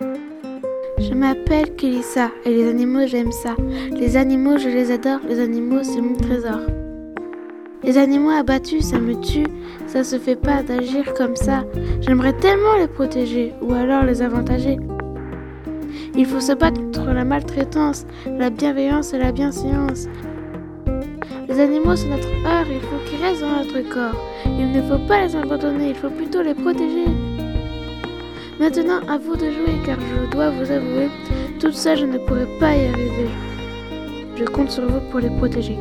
Je m'appelle Kelissa et les animaux j'aime ça. Les animaux je les adore, les animaux c'est mon trésor. Les animaux abattus ça me tue, ça se fait pas d'agir comme ça. J'aimerais tellement les protéger ou alors les avantager. Il faut se battre contre la maltraitance, la bienveillance et la bienséance. Les animaux sont notre heure, il faut qu'ils restent dans notre corps. Il ne faut pas les abandonner, il faut plutôt les protéger. Maintenant, à vous de jouer, car je dois vous avouer, toute seule je ne pourrais pas y arriver. Je compte sur vous pour les protéger.